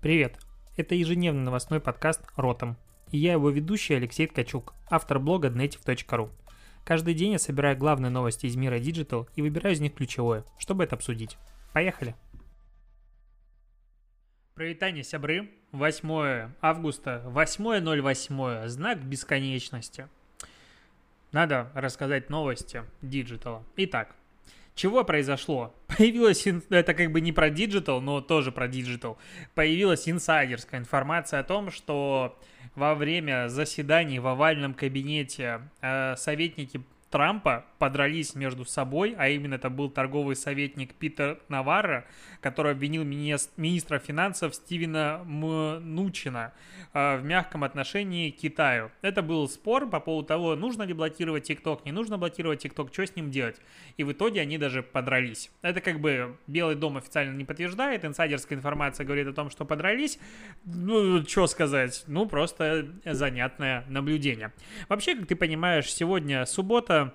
Привет! Это ежедневный новостной подкаст «Ротом». И я его ведущий Алексей Ткачук, автор блога dnative.ru. Каждый день я собираю главные новости из мира digital и выбираю из них ключевое, чтобы это обсудить. Поехали! Прывітанне, сябры! 8 августа, 8.08, знак бесконечности. Надо рассказать новости digital. Итак, чего произошло? Появилась, это как бы не про digital, но тоже про digital. Появилась инсайдерская информация о том, что во время заседаний в овальном кабинете э, советники Трампа подрались между собой, а именно это был торговый советник Питер Наварро, который обвинил министра финансов Стивена Мнучина а, в мягком отношении к Китаю. Это был спор по поводу того, нужно ли блокировать ТикТок, не нужно блокировать ТикТок, что с ним делать. И в итоге они даже подрались. Это как бы Белый дом официально не подтверждает, инсайдерская информация говорит о том, что подрались. Ну, что сказать, ну, просто занятное наблюдение. Вообще, как ты понимаешь, сегодня суббота,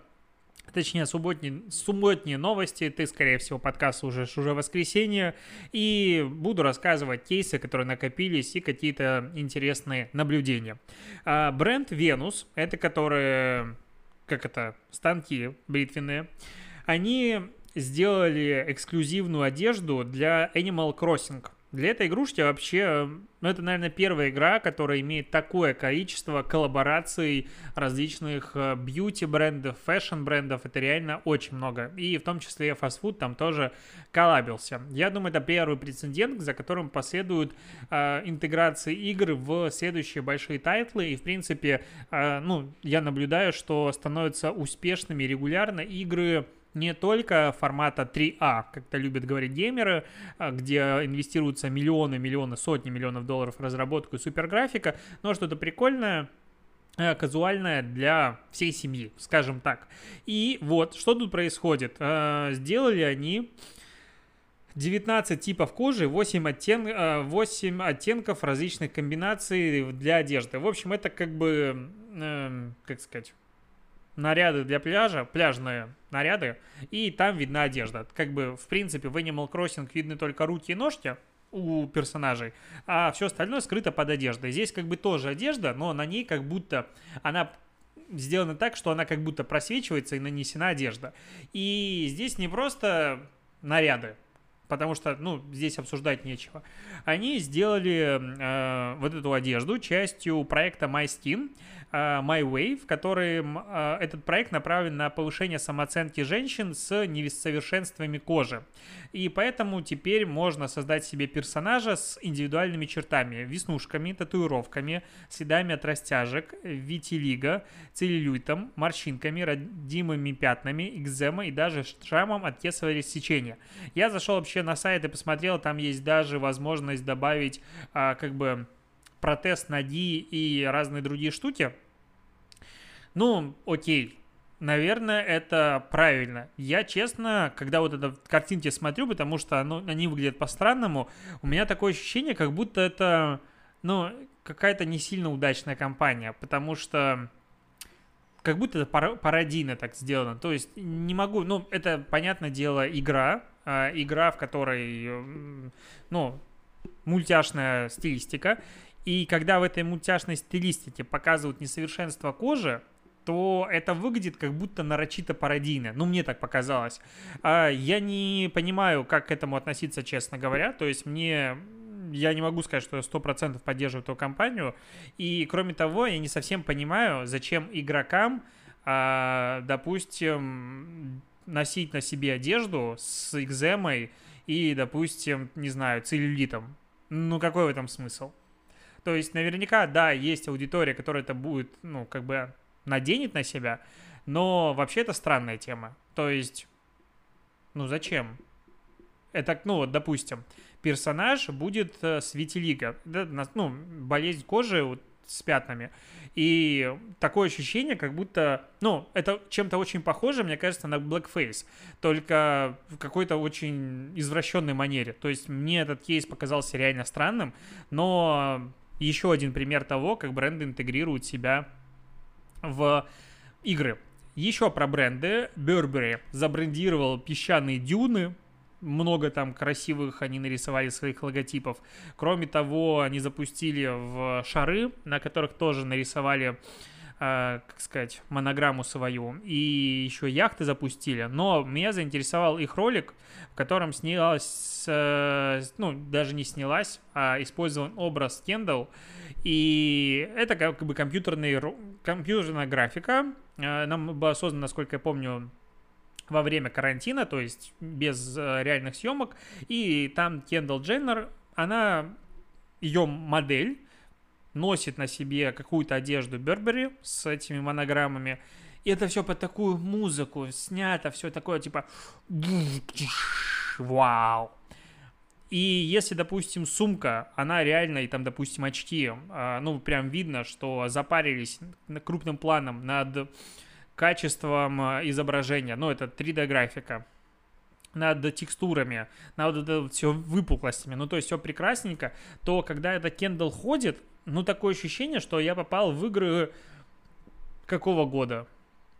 точнее, субботние, субботние новости, ты, скорее всего, подкаст уже уже воскресенье, и буду рассказывать кейсы, которые накопились, и какие-то интересные наблюдения. А, бренд Venus, это которые, как это, станки бритвенные, они сделали эксклюзивную одежду для Animal Crossing – для этой игрушки вообще, ну это, наверное, первая игра, которая имеет такое количество коллабораций различных э, бьюти-брендов, фэшн-брендов. Это реально очень много. И в том числе фастфуд там тоже коллабился. Я думаю, это первый прецедент, за которым последуют э, интеграции игр в следующие большие тайтлы. И, в принципе, э, ну, я наблюдаю, что становятся успешными регулярно игры не только формата 3А, как это любят говорить геймеры, а, где инвестируются миллионы, миллионы, сотни миллионов долларов в разработку и суперграфика, но что-то прикольное, э, казуальное для всей семьи, скажем так. И вот, что тут происходит? Э, сделали они 19 типов кожи, 8, оттен... 8 э, оттенков различных комбинаций для одежды. В общем, это как бы, как сказать, наряды для пляжа, пляжные наряды, и там видна одежда. Как бы, в принципе, в Animal Crossing видны только руки и ножки у персонажей, а все остальное скрыто под одеждой. Здесь как бы тоже одежда, но на ней как будто она сделана так, что она как будто просвечивается и нанесена одежда. И здесь не просто наряды, потому что, ну, здесь обсуждать нечего. Они сделали э, вот эту одежду частью проекта MySkin, э, My Way, в котором э, этот проект направлен на повышение самооценки женщин с несовершенствами кожи. И поэтому теперь можно создать себе персонажа с индивидуальными чертами, веснушками, татуировками, следами от растяжек, витилиго, целлюлитом, морщинками, родимыми пятнами, экзема и даже шрамом от кесового рассечения. Я зашел вообще на сайт и посмотрел, там есть даже возможность добавить а, как бы протез ноги и разные другие штуки. Ну, окей, наверное, это правильно. Я, честно, когда вот это картинки смотрю, потому что оно, они выглядят по-странному, у меня такое ощущение, как будто это, ну, какая-то не сильно удачная компания, потому что как будто это пародийно так сделано. То есть не могу, ну, это, понятное дело, игра, э, игра, в которой, ну, мультяшная стилистика, и когда в этой мультяшной стилистике показывают несовершенство кожи, то это выглядит как будто нарочито пародийно. Ну, мне так показалось. А, я не понимаю, как к этому относиться, честно говоря. То есть мне... Я не могу сказать, что я 100% поддерживаю эту компанию. И, кроме того, я не совсем понимаю, зачем игрокам, а, допустим, носить на себе одежду с экземой и, допустим, не знаю, целлюлитом. Ну, какой в этом смысл? То есть, наверняка, да, есть аудитория, которая это будет, ну, как бы наденет на себя, но вообще это странная тема. То есть, ну, зачем? Это, ну, вот, допустим, персонаж будет э, с витилиго, да, ну, болезнь кожи вот, с пятнами. И такое ощущение, как будто, ну, это чем-то очень похоже, мне кажется, на Blackface, только в какой-то очень извращенной манере. То есть мне этот кейс показался реально странным, но еще один пример того, как бренды интегрируют себя в игры. Еще про бренды. Burberry забрендировал песчаные дюны, много там красивых они нарисовали своих логотипов. Кроме того, они запустили в шары, на которых тоже нарисовали как сказать, монограмму свою. И еще яхты запустили. Но меня заинтересовал их ролик, в котором снялась, ну, даже не снялась, а использован образ Кендалл. И это как бы компьютерный, компьютерная графика. Э, нам была создана, насколько я помню, во время карантина, то есть без э, реальных съемок. И там Кендалл Дженнер, она, ее модель, носит на себе какую-то одежду Бербери с этими монограммами. И это все под такую музыку снято, все такое типа вау. И если, допустим, сумка, она реально, и там, допустим, очки, а, ну, прям видно, что запарились крупным планом над качеством а, изображения, ну, это 3D-графика, над текстурами, над вот все выпуклостями, ну, то есть все прекрасненько, то когда это Кендалл ходит, ну, такое ощущение, что я попал в игры какого года?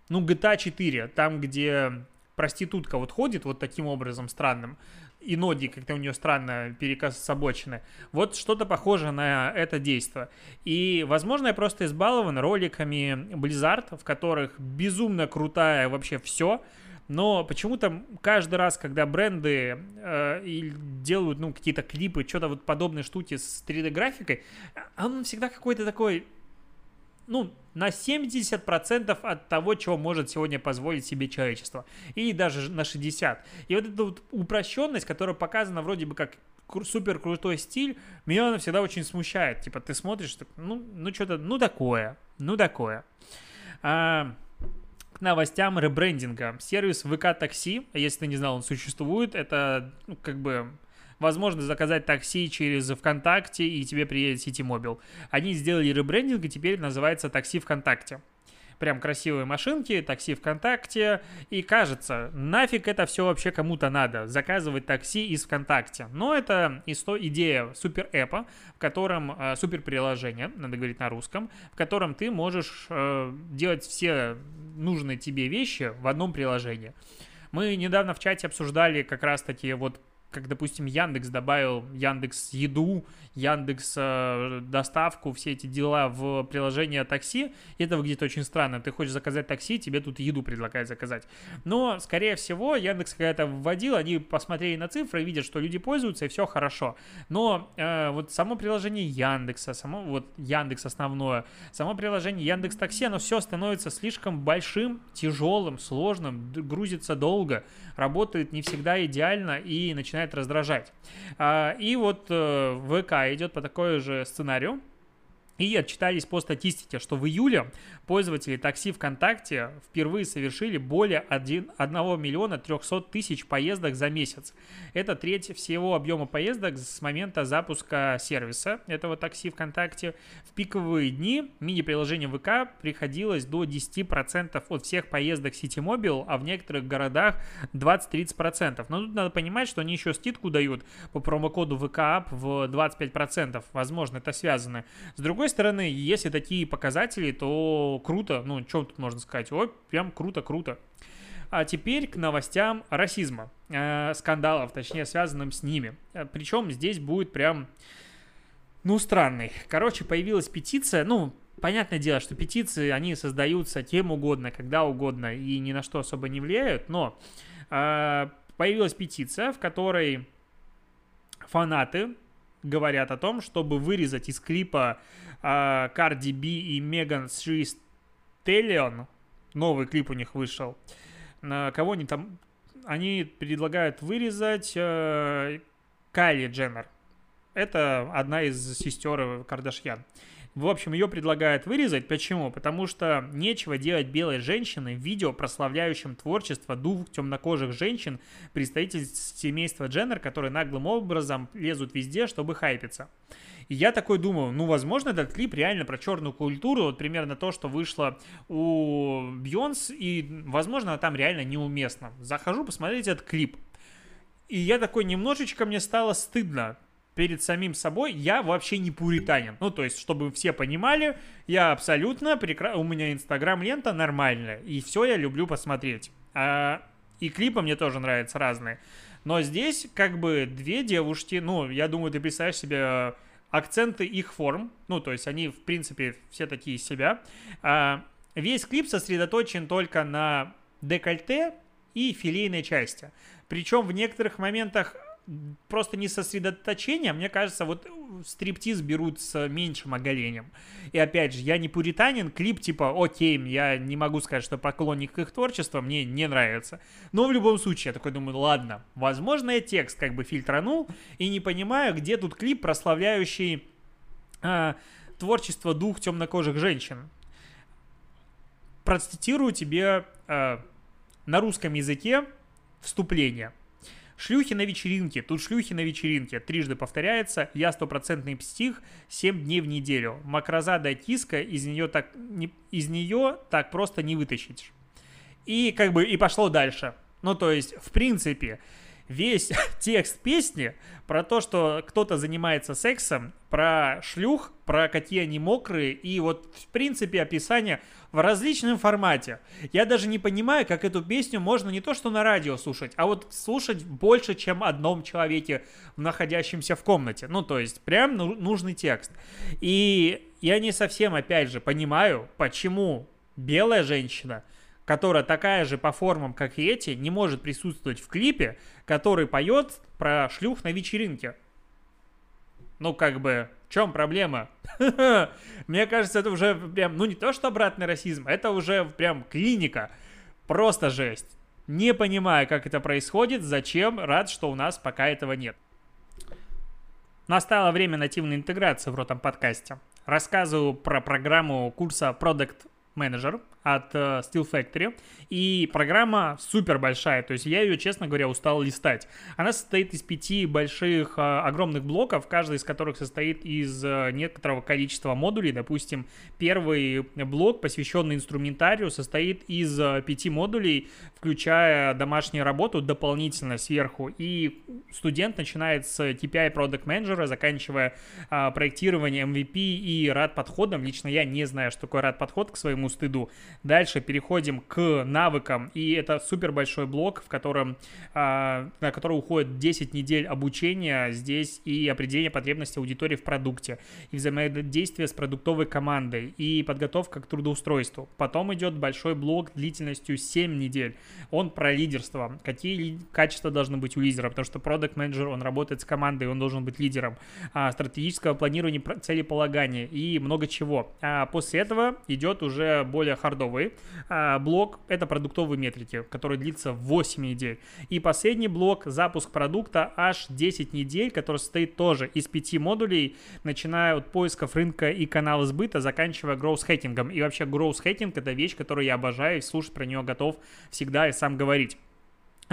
Ну, GTA 4, там, где проститутка вот ходит вот таким образом странным, и ноги как-то у нее странно перекособочены. Вот что-то похоже на это действие. И, возможно, я просто избалован роликами Blizzard, в которых безумно крутая вообще все, но почему-то каждый раз, когда бренды э, делают ну, какие-то клипы, что-то вот подобные штуки с 3D-графикой, он всегда какой-то такой, ну, на 70% от того, чего может сегодня позволить себе человечество. И даже на 60%. И вот эта вот упрощенность, которая показана вроде бы как супер крутой стиль, меня она всегда очень смущает. Типа ты смотришь, ну, ну что-то, ну такое, ну такое. А, к новостям ребрендинга. Сервис ВК Такси, если ты не знал, он существует. Это ну, как бы возможность заказать такси через ВКонтакте, и тебе приедет Ситимобил. Они сделали ребрендинг, и теперь называется такси ВКонтакте прям красивые машинки, такси ВКонтакте, и кажется, нафиг это все вообще кому-то надо, заказывать такси из ВКонтакте. Но это идея супер эпа, в котором э, супер приложение, надо говорить на русском, в котором ты можешь э, делать все нужные тебе вещи в одном приложении. Мы недавно в чате обсуждали как раз таки вот как, допустим, Яндекс добавил Яндекс Еду, Яндекс э, доставку, все эти дела в приложение такси, это выглядит очень странно. Ты хочешь заказать такси, тебе тут еду предлагают заказать. Но, скорее всего, Яндекс когда это вводил, они посмотрели на цифры, видят, что люди пользуются, и все хорошо. Но э, вот само приложение Яндекса, само вот Яндекс основное, само приложение Яндекс Такси, оно все становится слишком большим, тяжелым, сложным, грузится долго, работает не всегда идеально и начинает раздражать. А, и вот э, ВК идет по такой же сценарию. И отчитались по статистике, что в июле пользователи такси ВКонтакте впервые совершили более 1, 1 миллиона 300 тысяч поездок за месяц. Это треть всего объема поездок с момента запуска сервиса этого такси ВКонтакте. В пиковые дни мини-приложение ВК приходилось до 10% от всех поездок Ситимобил, а в некоторых городах 20-30%. Но тут надо понимать, что они еще скидку дают по промокоду ВК в 25%. Возможно, это связано. С другой стороны, если такие показатели, то круто, ну, что тут можно сказать, ой, прям круто-круто. А теперь к новостям расизма, э, скандалов, точнее, связанным с ними. Э, Причем здесь будет прям, ну, странный. Короче, появилась петиция, ну, понятное дело, что петиции, они создаются кем угодно, когда угодно и ни на что особо не влияют, но э, появилась петиция, в которой фанаты говорят о том, чтобы вырезать из клипа э, Cardi B и Megan Thee Stallion, новый клип у них вышел, на кого они там, они предлагают вырезать э, Кайли Дженнер. Это одна из сестер Кардашьян. В общем, ее предлагают вырезать. Почему? Потому что нечего делать белой женщины в видео, прославляющем творчество двух темнокожих женщин, представителей семейства Дженнер, которые наглым образом лезут везде, чтобы хайпиться. И я такой думаю, ну, возможно, этот клип реально про черную культуру, вот примерно то, что вышло у Бьонс, и, возможно, там реально неуместно. Захожу посмотреть этот клип. И я такой, немножечко мне стало стыдно перед самим собой, я вообще не пуританин. Ну, то есть, чтобы все понимали, я абсолютно прекрасно... У меня инстаграм-лента нормальная, и все я люблю посмотреть. А... И клипы мне тоже нравятся разные. Но здесь как бы две девушки, ну, я думаю, ты представляешь себе акценты их форм, ну, то есть они, в принципе, все такие из себя. А, весь клип сосредоточен только на декольте и филейной части. Причем в некоторых моментах просто не сосредоточение, мне кажется, вот стриптиз берут с меньшим оголением. И опять же, я не пуританин, клип типа, окей, я не могу сказать, что поклонник их творчества, мне не нравится. Но в любом случае, я такой думаю, ладно, возможно, я текст как бы фильтранул и не понимаю, где тут клип, прославляющий э, творчество двух темнокожих женщин. Процитирую тебе э, на русском языке вступление – Шлюхи на вечеринке, тут шлюхи на вечеринке, трижды повторяется, я стопроцентный псих, 7 дней в неделю. Макрозадая киска, из нее так, не, из нее так просто не вытащить. И как бы и пошло дальше. Ну, то есть, в принципе, весь текст песни про то, что кто-то занимается сексом, про шлюх, про какие они мокрые, и вот, в принципе, описание в различном формате. Я даже не понимаю, как эту песню можно не то что на радио слушать, а вот слушать больше, чем одном человеке, находящемся в комнате. Ну, то есть, прям ну, нужный текст. И я не совсем, опять же, понимаю, почему белая женщина – которая такая же по формам, как и эти, не может присутствовать в клипе, который поет про шлюх на вечеринке. Ну, как бы, в чем проблема? Мне кажется, это уже прям, ну не то, что обратный расизм, это уже прям клиника. Просто жесть. Не понимаю, как это происходит, зачем, рад, что у нас пока этого нет. Настало время нативной интеграции в ротом подкасте. Рассказываю про программу курса Product Manager от uh, Steel Factory. И программа супер большая, то есть я ее, честно говоря, устал листать. Она состоит из пяти больших uh, огромных блоков, каждый из которых состоит из uh, некоторого количества модулей. Допустим, первый блок, посвященный инструментарию, состоит из пяти модулей, включая домашнюю работу дополнительно сверху. И студент начинает с KPI Product Manager, заканчивая проектированием MVP и рад подходом. Лично я не знаю, что такое рад подход к своему стыду. Дальше переходим к навыкам, и это супер большой блок, в котором, а, на который уходит 10 недель обучения здесь и определение потребностей аудитории в продукте, и взаимодействие с продуктовой командой, и подготовка к трудоустройству. Потом идет большой блок длительностью 7 недель. Он про лидерство. Какие качества должны быть у лидера, потому что продукт менеджер он работает с командой, он должен быть лидером. А, стратегического планирования, целеполагания и много чего. А после этого идет уже более хардовый стандартовый а, блок — это продуктовые метрики, который длится 8 недель. И последний блок — запуск продукта аж 10 недель, который состоит тоже из 5 модулей, начиная от поисков рынка и канала сбыта, заканчивая гроус-хэтингом. И вообще гроус-хэтинг — это вещь, которую я обожаю, и слушать про нее готов всегда и сам говорить.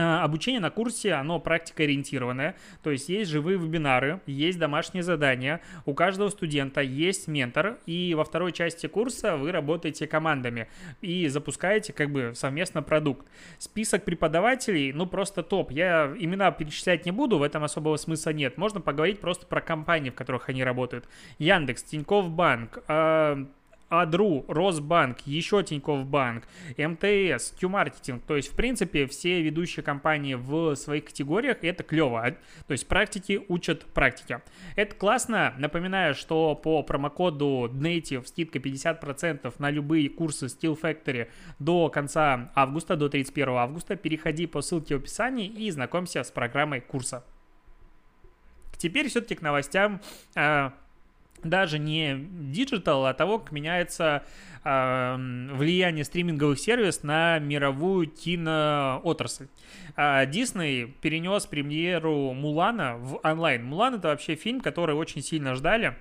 А, обучение на курсе, оно практикоориентированное, то есть есть живые вебинары, есть домашние задания, у каждого студента есть ментор, и во второй части курса вы работаете командами и запускаете как бы совместно продукт. Список преподавателей, ну просто топ. Я имена перечислять не буду, в этом особого смысла нет. Можно поговорить просто про компании, в которых они работают. Яндекс, Тинькофф Банк, а, Адру, Росбанк, еще Тинькофф Банк, МТС, Q-маркетинг. То есть, в принципе, все ведущие компании в своих категориях, это клево. То есть, практики учат практике. Это классно. Напоминаю, что по промокоду Native скидка 50% на любые курсы Steel Factory до конца августа, до 31 августа. Переходи по ссылке в описании и знакомься с программой курса. Теперь все-таки к новостям а, даже не digital, а того, как меняется э, влияние стриминговых сервисов на мировую киноотрасль. Э, Дисней перенес премьеру Мулана в онлайн. Мулан это вообще фильм, который очень сильно ждали.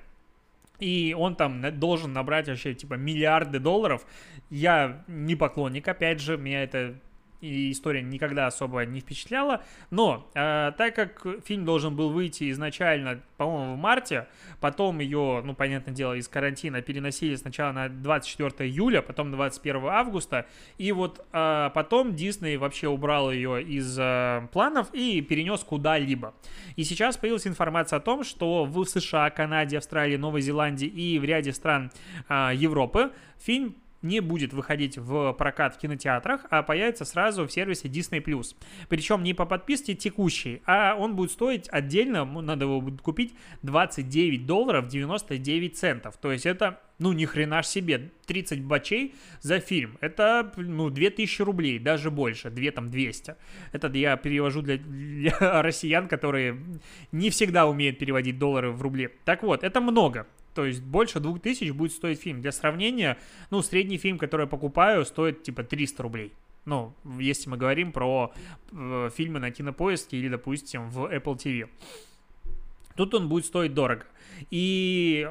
И он там должен набрать вообще типа миллиарды долларов. Я не поклонник, опять же, меня это и история никогда особо не впечатляла. Но э, так как фильм должен был выйти изначально, по-моему, в марте, потом ее, ну, понятное дело, из карантина переносили сначала на 24 июля, потом 21 августа, и вот э, потом Дисней вообще убрал ее из э, планов и перенес куда-либо. И сейчас появилась информация о том, что в США, Канаде, Австралии, Новой Зеландии и в ряде стран э, Европы фильм не будет выходить в прокат в кинотеатрах, а появится сразу в сервисе Disney+. Причем не по подписке текущей, а он будет стоить отдельно, надо его будет купить 29 долларов 99 центов. То есть это ну, ни хрена себе, 30 бачей за фильм. Это, ну, 2000 рублей, даже больше, 2 там 200. Это я перевожу для, для россиян, которые не всегда умеют переводить доллары в рубли. Так вот, это много. То есть больше 2000 будет стоить фильм. Для сравнения, ну, средний фильм, который я покупаю, стоит типа 300 рублей. Ну, если мы говорим про э, фильмы на кинопоиске или, допустим, в Apple TV. Тут он будет стоить дорого. И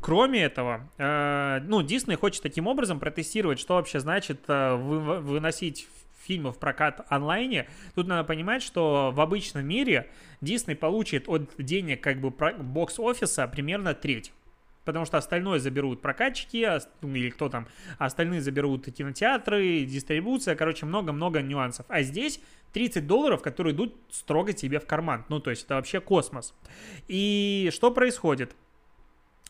Кроме этого, э, ну, Disney хочет таким образом протестировать, что вообще значит э, вы, выносить фильмы в прокат онлайне. Тут надо понимать, что в обычном мире Disney получит от денег как бы бокс-офиса примерно треть потому что остальное заберут прокатчики, ну, или кто там, а остальные заберут кинотеатры, дистрибуция, короче, много-много нюансов. А здесь 30 долларов, которые идут строго тебе в карман. Ну, то есть это вообще космос. И что происходит?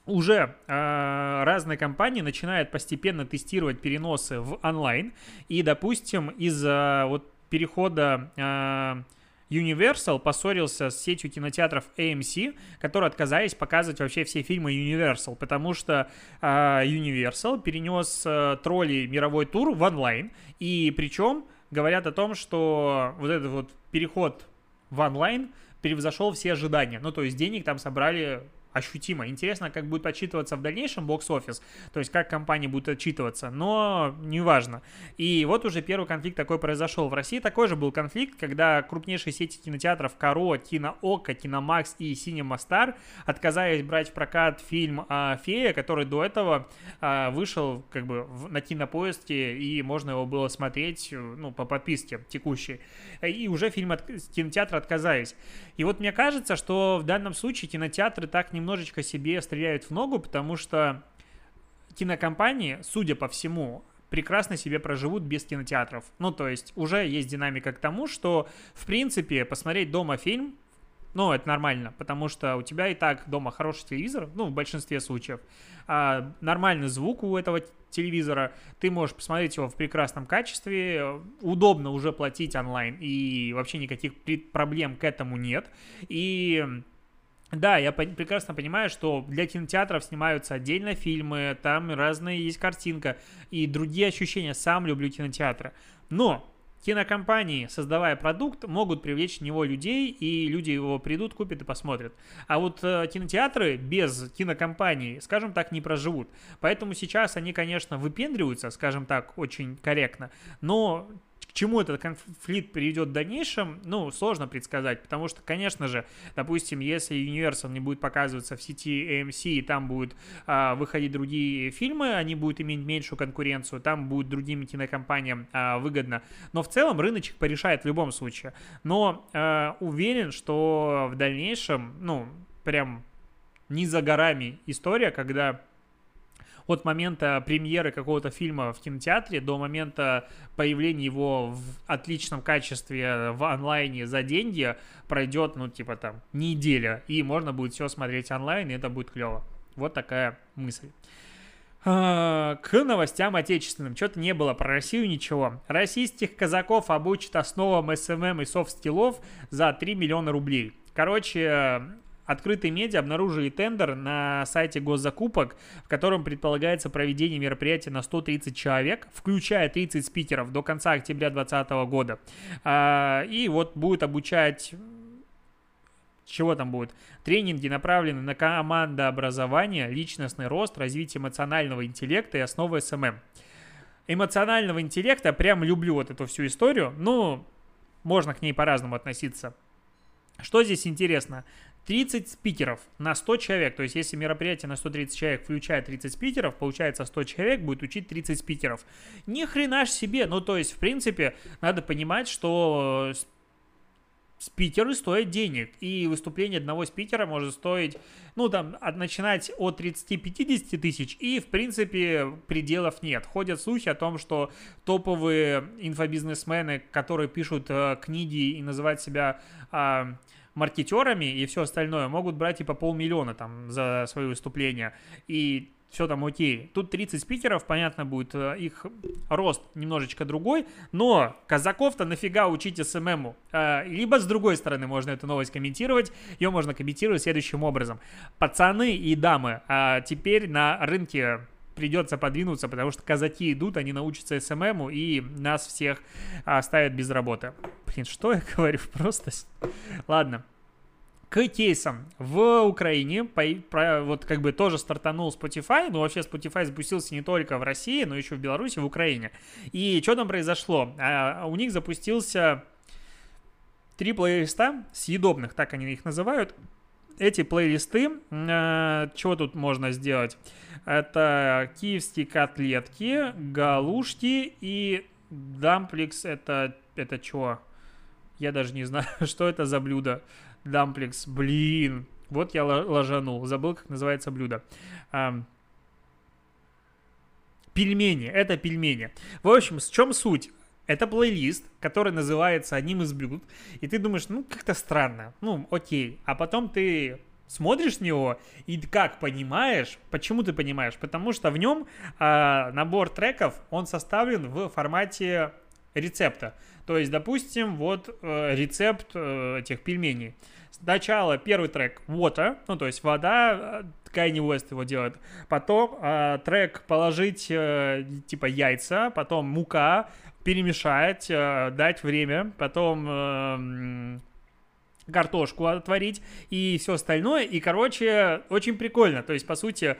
уже э, разные компании начинают постепенно тестировать переносы в онлайн. И, допустим, из-за вот перехода э, Universal поссорился с сетью кинотеатров AMC, которые отказались показывать вообще все фильмы Universal, потому что э, Universal перенес э, тролли мировой тур в онлайн, и причем говорят о том, что вот этот вот переход в онлайн превзошел все ожидания. Ну, то есть денег там собрали ощутимо. Интересно, как будет отчитываться в дальнейшем бокс-офис, то есть как компания будет отчитываться, но неважно. И вот уже первый конфликт такой произошел. В России такой же был конфликт, когда крупнейшие сети кинотеатров Каро, Киноока, Киномакс и Cinema Star отказались брать в прокат фильм а, «Фея», который до этого а, вышел как бы на кинопоиске, и можно его было смотреть ну, по подписке текущей. И уже фильм от кинотеатра отказались. И вот мне кажется, что в данном случае кинотеатры так немножечко себе стреляют в ногу, потому что кинокомпании, судя по всему, прекрасно себе проживут без кинотеатров. Ну, то есть уже есть динамика к тому, что, в принципе, посмотреть дома фильм ну, это нормально, потому что у тебя и так дома хороший телевизор, ну, в большинстве случаев. А, нормальный звук у этого телевизора, ты можешь посмотреть его в прекрасном качестве, удобно уже платить онлайн, и вообще никаких проблем к этому нет. И да, я прекрасно понимаю, что для кинотеатров снимаются отдельно фильмы, там разные есть картинка и другие ощущения. Сам люблю кинотеатры. Но кинокомпании, создавая продукт, могут привлечь в него людей, и люди его придут, купят и посмотрят. А вот э, кинотеатры без кинокомпании, скажем так, не проживут. Поэтому сейчас они, конечно, выпендриваются, скажем так, очень корректно, но чему этот конфликт приведет в дальнейшем, ну, сложно предсказать, потому что, конечно же, допустим, если Universal не будет показываться в сети AMC, и там будут а, выходить другие фильмы, они будут иметь меньшую конкуренцию, там будет другим кинокомпаниям а, выгодно. Но в целом рыночек порешает в любом случае. Но а, уверен, что в дальнейшем, ну, прям не за горами история, когда от момента премьеры какого-то фильма в кинотеатре до момента появления его в отличном качестве в онлайне за деньги пройдет, ну, типа там, неделя, и можно будет все смотреть онлайн, и это будет клево. Вот такая мысль. А, к новостям отечественным. Что-то не было про Россию ничего. Российских казаков обучат основам SMM и софт-скиллов за 3 миллиона рублей. Короче, Открытые медиа обнаружили тендер на сайте госзакупок, в котором предполагается проведение мероприятия на 130 человек, включая 30 спикеров до конца октября 2020 года. А, и вот будет обучать чего там будет? Тренинги направлены на командообразование, личностный рост, развитие эмоционального интеллекта и основы SMM. Эмоционального интеллекта прям люблю вот эту всю историю, но можно к ней по-разному относиться. Что здесь интересно? 30 спикеров на 100 человек, то есть если мероприятие на 130 человек включает 30 спикеров, получается 100 человек будет учить 30 спикеров. Ни хрена ж себе, ну то есть в принципе надо понимать, что спикеры стоят денег, и выступление одного спикера может стоить, ну, там, от, начинать от 30-50 тысяч, и, в принципе, пределов нет. Ходят слухи о том, что топовые инфобизнесмены, которые пишут э, книги и называют себя э, маркетерами и все остальное могут брать и по полмиллиона там за свои выступления. И все там окей. Тут 30 спикеров, понятно будет, э, их рост немножечко другой, но казаков-то нафига учить СММу? Э, либо с другой стороны можно эту новость комментировать, ее можно комментировать следующим образом. Пацаны и дамы, а теперь на рынке придется подвинуться, потому что казаки идут, они научатся СММу и нас всех оставят без работы. Блин, что я говорю? Просто... Ладно к кейсам. В Украине по, про, вот как бы тоже стартанул Spotify, но вообще Spotify запустился не только в России, но еще в Беларуси, в Украине. И что там произошло? А, у них запустился три плейлиста съедобных, так они их называют. Эти плейлисты, э, чего тут можно сделать? Это киевские котлетки, галушки и дампликс. Это, это что? Я даже не знаю, что это за блюдо. Дампликс, блин. Вот я ложанул. Забыл, как называется блюдо. А, пельмени. Это пельмени. В общем, с чем суть? Это плейлист, который называется одним из блюд, и ты думаешь, ну, как-то странно, ну, окей. А потом ты смотришь на него и как понимаешь, почему ты понимаешь? Потому что в нем э, набор треков, он составлен в формате рецепта. То есть, допустим, вот э, рецепт э, этих пельменей. Сначала первый трек water, ну то есть вода, Kanye West его делает. Потом э, трек положить э, типа яйца, потом мука, перемешать, э, дать время, потом э, картошку отварить и все остальное. И, короче, очень прикольно. То есть, по сути,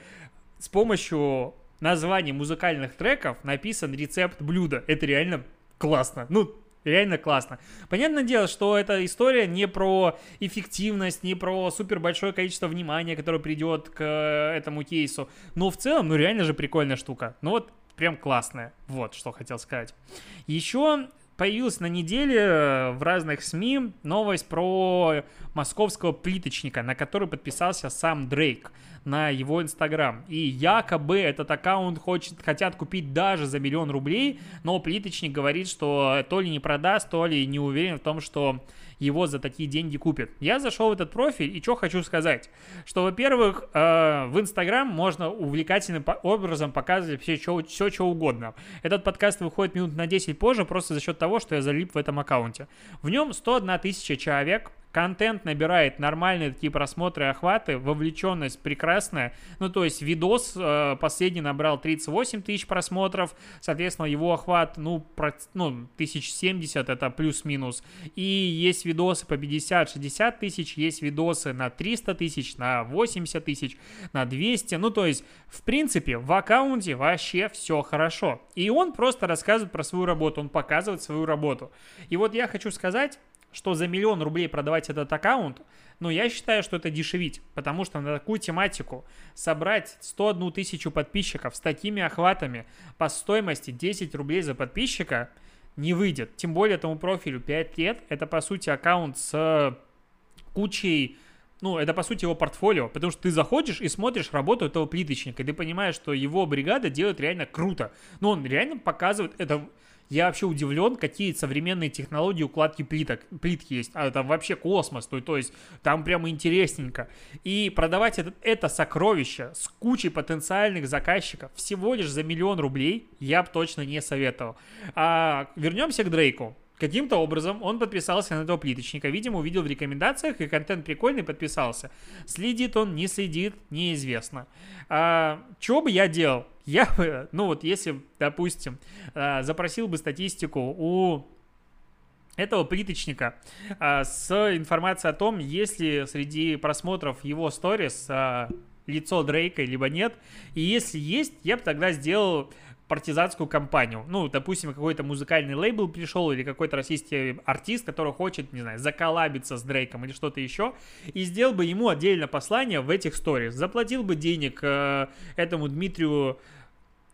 с помощью названий музыкальных треков написан рецепт блюда. Это реально классно. Ну, Реально классно. Понятное дело, что эта история не про эффективность, не про супер большое количество внимания, которое придет к э, этому кейсу. Но в целом, ну реально же прикольная штука. Ну вот прям классная. Вот что хотел сказать. Еще появилась на неделе э, в разных СМИ новость про московского плиточника, на который подписался сам Дрейк на его Инстаграм. И якобы этот аккаунт хочет, хотят купить даже за миллион рублей, но плиточник говорит, что то ли не продаст, то ли не уверен в том, что его за такие деньги купят. Я зашел в этот профиль и что хочу сказать, что, во-первых, э, в Инстаграм можно увлекательным образом показывать все, что, все, что угодно. Этот подкаст выходит минут на 10 позже просто за счет того, что я залип в этом аккаунте. В нем 101 тысяча человек, контент набирает нормальные такие просмотры, охваты, вовлеченность прекрасная. Ну, то есть видос э, последний набрал 38 тысяч просмотров, соответственно, его охват, ну, про, ну 1070 это плюс-минус. И есть видосы по 50-60 тысяч, есть видосы на 300 тысяч, на 80 тысяч, на 200. Ну, то есть, в принципе, в аккаунте вообще все хорошо. И он просто рассказывает про свою работу, он показывает свою работу. И вот я хочу сказать, что за миллион рублей продавать этот аккаунт, но я считаю, что это дешевить, потому что на такую тематику собрать 101 тысячу подписчиков с такими охватами по стоимости 10 рублей за подписчика не выйдет. Тем более этому профилю 5 лет. Это, по сути, аккаунт с кучей ну, это по сути его портфолио, потому что ты заходишь и смотришь работу этого плиточника, и ты понимаешь, что его бригада делает реально круто. Но он реально показывает это я вообще удивлен, какие современные технологии укладки плиток, плитки есть. А это вообще космос, то, то есть там прямо интересненько. И продавать это, это сокровище с кучей потенциальных заказчиков всего лишь за миллион рублей я бы точно не советовал. А, вернемся к Дрейку. Каким-то образом он подписался на этого плиточника. Видимо, увидел в рекомендациях, и контент прикольный, подписался. Следит он, не следит, неизвестно. А, что бы я делал? Я бы, ну вот если, допустим, а, запросил бы статистику у этого плиточника а, с информацией о том, есть ли среди просмотров его сторис а, лицо Дрейка, либо нет. И если есть, я бы тогда сделал партизанскую кампанию. Ну, допустим, какой-то музыкальный лейбл пришел или какой-то российский артист, который хочет, не знаю, заколабиться с Дрейком или что-то еще, и сделал бы ему отдельно послание в этих сторис. Заплатил бы денег э, этому Дмитрию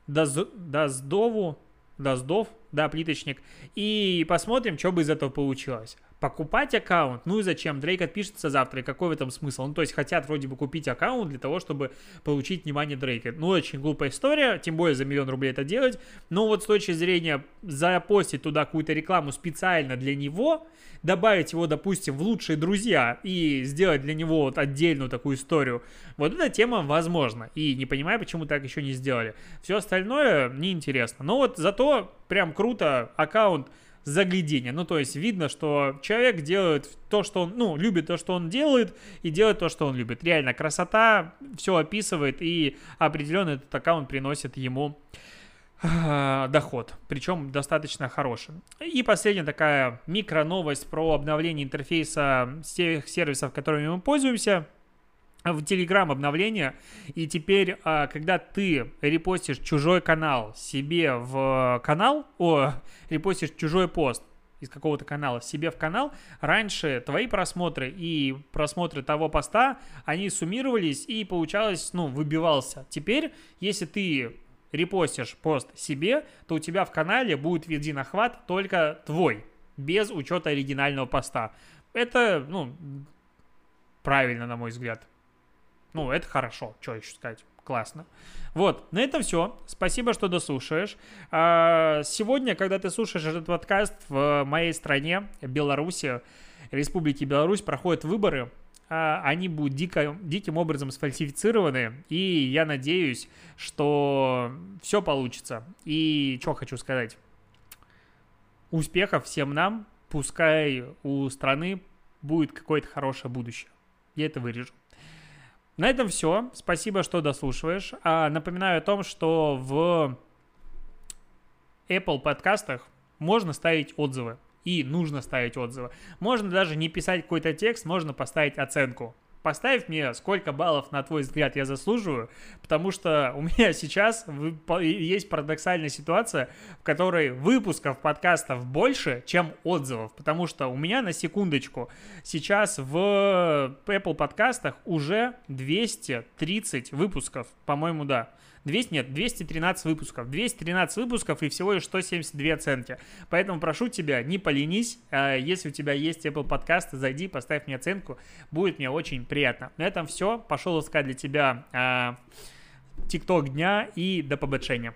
Даз... Даздову, Даздов, да, плиточник, и посмотрим, что бы из этого получилось. Покупать аккаунт, ну и зачем? Дрейк отпишется завтра, и какой в этом смысл? Ну, то есть хотят вроде бы купить аккаунт для того, чтобы получить внимание Дрейка. Ну, очень глупая история, тем более за миллион рублей это делать. Но вот с точки зрения запостить туда какую-то рекламу специально для него, добавить его, допустим, в лучшие друзья и сделать для него вот отдельную такую историю, вот эта тема возможна. И не понимаю, почему так еще не сделали. Все остальное неинтересно. Но вот зато прям круто аккаунт заглядение. Ну, то есть видно, что человек делает то, что он, ну, любит то, что он делает, и делает то, что он любит. Реально, красота все описывает, и определенно этот аккаунт приносит ему э, доход, причем достаточно хороший. И последняя такая микро новость про обновление интерфейса тех сервисов, которыми мы пользуемся – в Telegram обновление, и теперь, а, когда ты репостишь чужой канал себе в канал, о, репостишь чужой пост из какого-то канала себе в канал, раньше твои просмотры и просмотры того поста, они суммировались и получалось, ну, выбивался. Теперь, если ты репостишь пост себе, то у тебя в канале будет един охват только твой, без учета оригинального поста. Это, ну, правильно, на мой взгляд. Ну, это хорошо, что еще сказать. Классно. Вот, на этом все. Спасибо, что дослушаешь. А, сегодня, когда ты слушаешь этот подкаст, в моей стране, Беларуси, Республике Беларусь, проходят выборы. А, они будут дико, диким образом сфальсифицированы. И я надеюсь, что все получится. И что хочу сказать. Успехов всем нам. Пускай у страны будет какое-то хорошее будущее. Я это вырежу. На этом все. Спасибо, что дослушиваешь. А, напоминаю о том, что в Apple подкастах можно ставить отзывы. И нужно ставить отзывы. Можно даже не писать какой-то текст, можно поставить оценку. Поставь мне, сколько баллов, на твой взгляд, я заслуживаю, потому что у меня сейчас есть парадоксальная ситуация, в которой выпусков подкастов больше, чем отзывов, потому что у меня, на секундочку, сейчас в Apple подкастах уже 230 выпусков, по-моему, да. 200, нет, 213 выпусков. 213 выпусков и всего лишь 172 оценки. Поэтому прошу тебя, не поленись. А, если у тебя есть Apple подкасты, зайди, поставь мне оценку. Будет мне очень приятно. На этом все. Пошел искать для тебя а, ТикТок дня и до побочения.